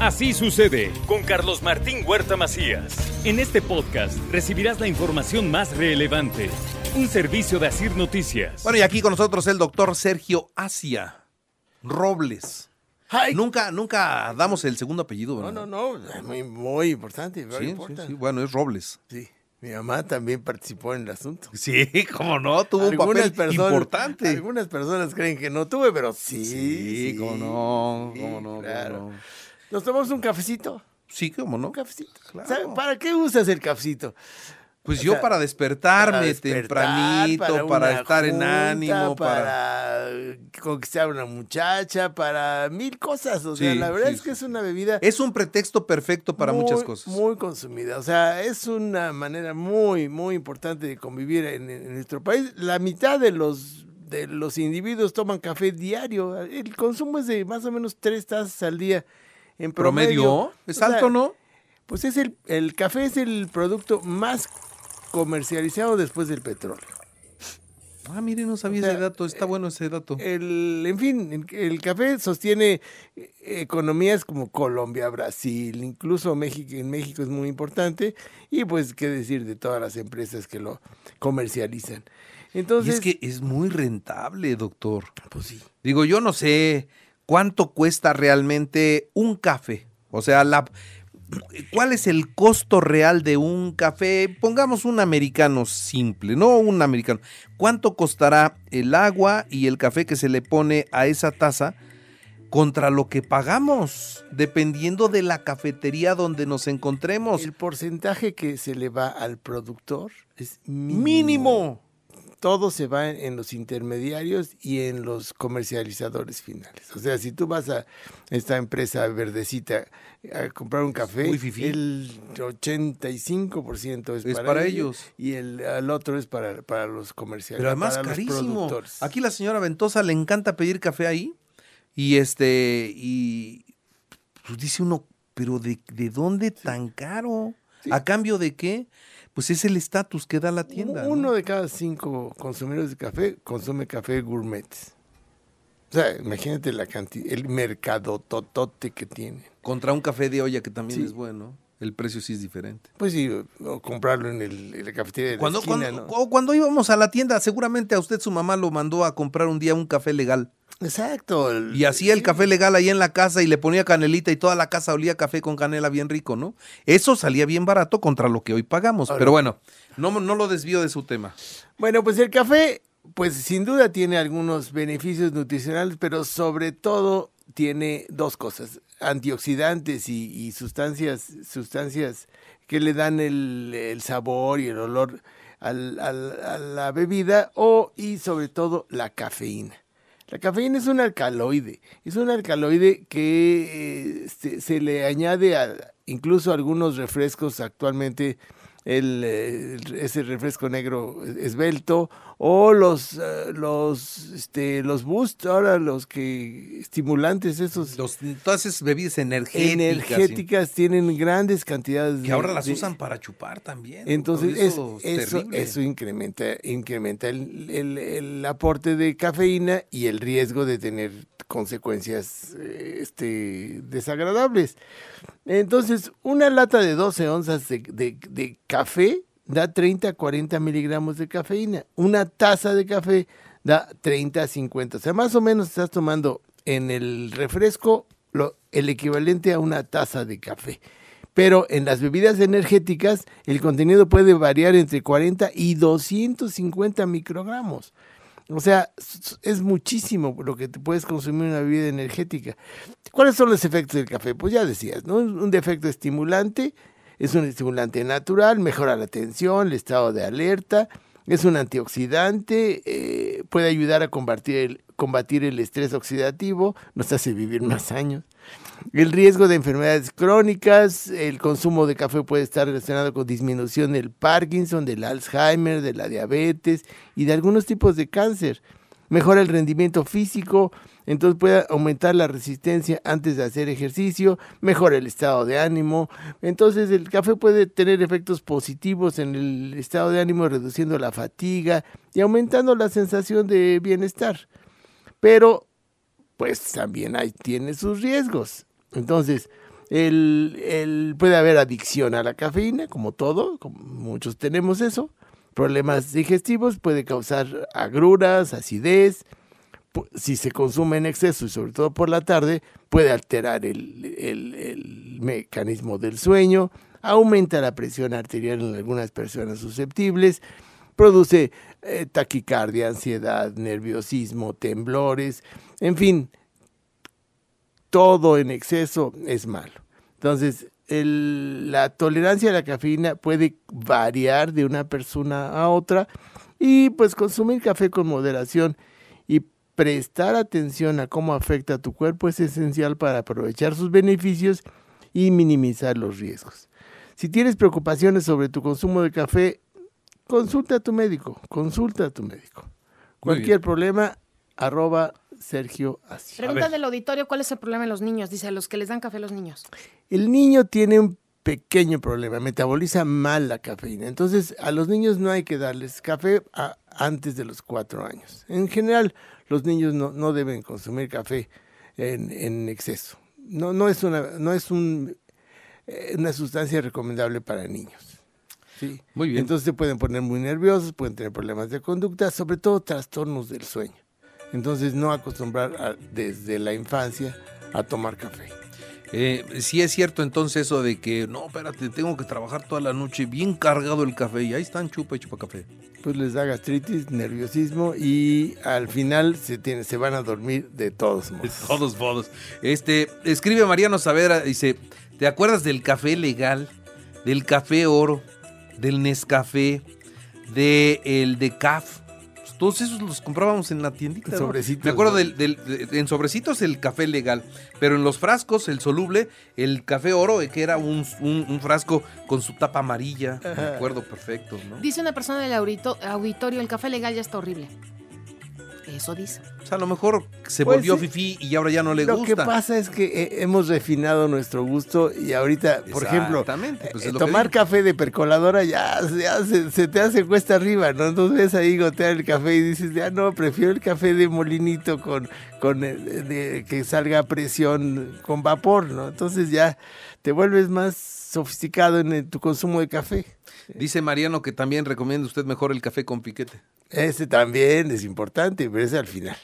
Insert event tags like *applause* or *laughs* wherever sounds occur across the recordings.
Así sucede con Carlos Martín Huerta Macías. En este podcast recibirás la información más relevante. Un servicio de Asir Noticias. Bueno, y aquí con nosotros el doctor Sergio Asia Robles. Nunca, nunca damos el segundo apellido, No, ¿verdad? no, no, es muy, muy importante, very Sí, sí, important. sí, bueno, es Robles. Sí, mi mamá también participó en el asunto. Sí, *laughs* cómo no, tuvo un papel importante. Algunas personas creen que no tuve, pero sí. Sí, cómo no, sí, cómo no, cómo claro. no. Nos tomamos un cafecito. Sí, cómo no. Un cafecito. Claro. ¿Sabe ¿Para qué usas el cafecito? Pues O yo sea, para despertarme Para despertar, tempranito, para, estar en ánimo, para... para conquistar a una muchacha, para mil cosas. O sea, Sí, la verdad sí, es que sí. es una bebida Es un pretexto perfecto para muy, muchas cosas. Muy consumida. O sea, es una manera muy, muy importante de convivir en, en nuestro país. La mitad de los de los individuos toman café diario. El consumo es de más o menos tres tazas al día en promedio. ¿Promedio? ¿Es O sea, alto, no? Pues es el, el café es el producto más comercializado después del petróleo. Ah, mire, no sabía O sea, ese dato. Está bueno ese dato. El, en fin, el, café sostiene eh, economías como Colombia, Brasil, incluso México. En México es muy importante y pues qué decir de todas las empresas que lo comercializan. y Entonces, es que es muy rentable, doctor. pues sí. Digo, yo no sé cuánto cuesta realmente un café. O sea, la, ¿cuál es el costo real de un café? Pongamos un americano simple, no un americano. ¿Cuánto costará el agua y el café que se le pone a esa taza contra lo que pagamos? Dependiendo de la cafetería donde nos encontremos. El porcentaje que se le va al productor es mínimo. mínimo. Todo se va en, en los intermediarios y en los comercializadores finales. O sea, si tú vas a esta empresa verdecita a comprar un café, el 85% es, Es para, para ellos, ellos. y el, al otro es para, para los comerciales. Pero además para carísimo. Aquí la señora Ventosa le encanta pedir café ahí y este y pues dice uno, pero de, de dónde tan caro? Sí. ¿A cambio de qué? Pues es el estatus que da la tienda. ¿no? Uno de cada cinco consumidores de café consume café gourmet. O sea, imagínate la cantidad, el mercado totote que tiene. Contra un café de olla que también Sí. es bueno. El precio sí es diferente. Pues sí, o, comprarlo en, el, en la cafetería de la Cuando, esquina, cuando, ¿no? o cuando íbamos a la tienda, seguramente a usted su mamá lo mandó a comprar un día un café legal. Exacto. el- Y hacía el sí. café legal ahí en la casa y le ponía canelita y toda la casa olía café con canela bien rico, ¿no? Eso salía bien barato contra lo que hoy pagamos. Ahora- Pero bueno, no, no lo desvío de su tema. Bueno, pues el café, pues sin duda tiene algunos beneficios nutricionales, pero sobre todo tiene dos cosas, antioxidantes y, sustancias, sustancias que le dan el, sabor y el olor al- al- a la bebida o y sobre todo la cafeína. La cafeína es un alcaloide, es un alcaloide que se, se le añade a incluso a algunos refrescos actualmente el, eh, ese refresco negro esbelto o los eh, los este los boost ahora los que estimulantes esos Los, todas esas bebidas energéticas. energéticas tienen grandes cantidades Que ahora las de- usan para chupar también. entonces eso, eso, eso incrementa, incrementa el, el- el aporte de cafeína y el riesgo de tener consecuencias eh, este, desagradables. Entonces, una lata de 12 onzas de, café da 30 a 40 miligramos de cafeína. Una taza de café da 30 a 50. O sea, más o menos estás tomando en el refresco el equivalente a una taza de café. Pero en las bebidas energéticas el contenido puede variar entre 40 y 250 microgramos. O sea, es muchísimo lo que te puedes consumir en una bebida energética. ¿Cuáles son los efectos del café? Pues ya decías, ¿no? Un defecto estimulante, es un estimulante natural, mejora la atención, el estado de alerta, es un antioxidante, eh, puede ayudar a combatir el, combatir el estrés oxidativo, nos hace vivir más años. El riesgo de enfermedades crónicas, el consumo de café puede estar relacionado con disminución del Parkinson, del Alzheimer, de la diabetes y de algunos tipos de cáncer. Mejora el rendimiento físico, entonces puede aumentar la resistencia antes de hacer ejercicio, mejora el estado de ánimo. Entonces el café puede tener efectos positivos en el estado de ánimo, reduciendo la fatiga y aumentando la sensación de bienestar. Pero pues también hay, tiene sus riesgos. Entonces, El, el- puede haber adicción a la cafeína, como todo, como muchos tenemos eso. Problemas digestivos, puede causar agruras, acidez. Si se consume en exceso y sobre todo por la tarde, puede alterar el, el- el mecanismo del sueño, aumenta la presión arterial en algunas personas susceptibles, produce eh, taquicardia, ansiedad, nerviosismo, temblores, en fin, todo en exceso es malo. Entonces, la tolerancia a la cafeína puede variar de una persona a otra y pues consumir café con moderación y prestar atención a cómo afecta a tu cuerpo es esencial para aprovechar sus beneficios y minimizar los riesgos. Si tienes preocupaciones sobre tu consumo de café, consulta a tu médico, consulta a tu médico. Cualquier problema, arroba Sergio Así. Pregunta del auditorio, ¿cuál es el problema en los niños? Dice, los que les dan café a los niños. El niño tiene un pequeño problema, metaboliza mal la cafeína. Entonces, a los niños no hay que darles café a- antes de los cuatro años. En general, los niños no, no deben consumir café en, en exceso. No, no es, una, no es un, eh, una sustancia recomendable para niños. ¿Sí? Muy bien. Entonces se pueden poner muy nerviosos, pueden tener problemas de conducta, sobre todo trastornos del sueño. Entonces no acostumbrar a- desde la infancia a tomar café. Eh, sí es cierto entonces eso de que, no, espérate, tengo que trabajar toda la noche bien cargado el café y ahí están chupa y chupa café. Pues les da gastritis, nerviosismo y al final se, tiene, se van a dormir de todos De modos. todos modos. Este, escribe Mariano Saavedra, dice, ¿te acuerdas del café legal, del café oro, del Nescafé, de el de CAF? Pues todos esos los comprábamos en la tiendita. ¿no? Sobrecitos, Me acuerdo ¿no? del, del- de- en sobrecitos el café legal, pero en los frascos, el soluble, el café oro, eh, que era un, un- un frasco con su tapa amarilla. Me Ajá. acuerdo perfecto, ¿no? Dice una persona del audito- auditorio, el café legal ya está horrible. Eso dice. O sea, a lo mejor se Pues volvió sí. fifí y ahora ya no le Lo gusta. que pasa es que eh, hemos refinado nuestro gusto y ahorita, por ejemplo, pues eh, lo tomar café de percoladora ya, ya se, se te hace cuesta arriba, ¿no? Entonces ves ahí gotear el café y dices, ya no, prefiero el café de molinito con, con eh, de- que salga a presión con vapor, ¿no? Entonces ya te vuelves más sofisticado en el- tu consumo de café. Dice Mariano que también recomienda usted mejor el café con piquete. Ese también es importante, pero ese al final.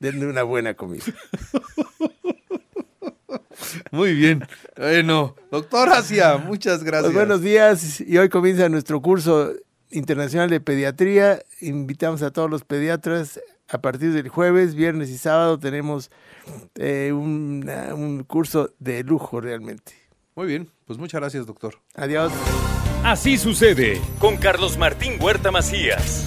Denle una buena comida. *laughs* Muy bien. Bueno, doctor Asia, muchas gracias. Pues buenos días y hoy comienza nuestro curso internacional de pediatría. Invitamos a todos los pediatras a partir del jueves, viernes y sábado tenemos eh, una- un curso de lujo realmente. Muy bien, pues muchas gracias, doctor. Adiós. Así sucede con Carlos Martín Huerta Macías.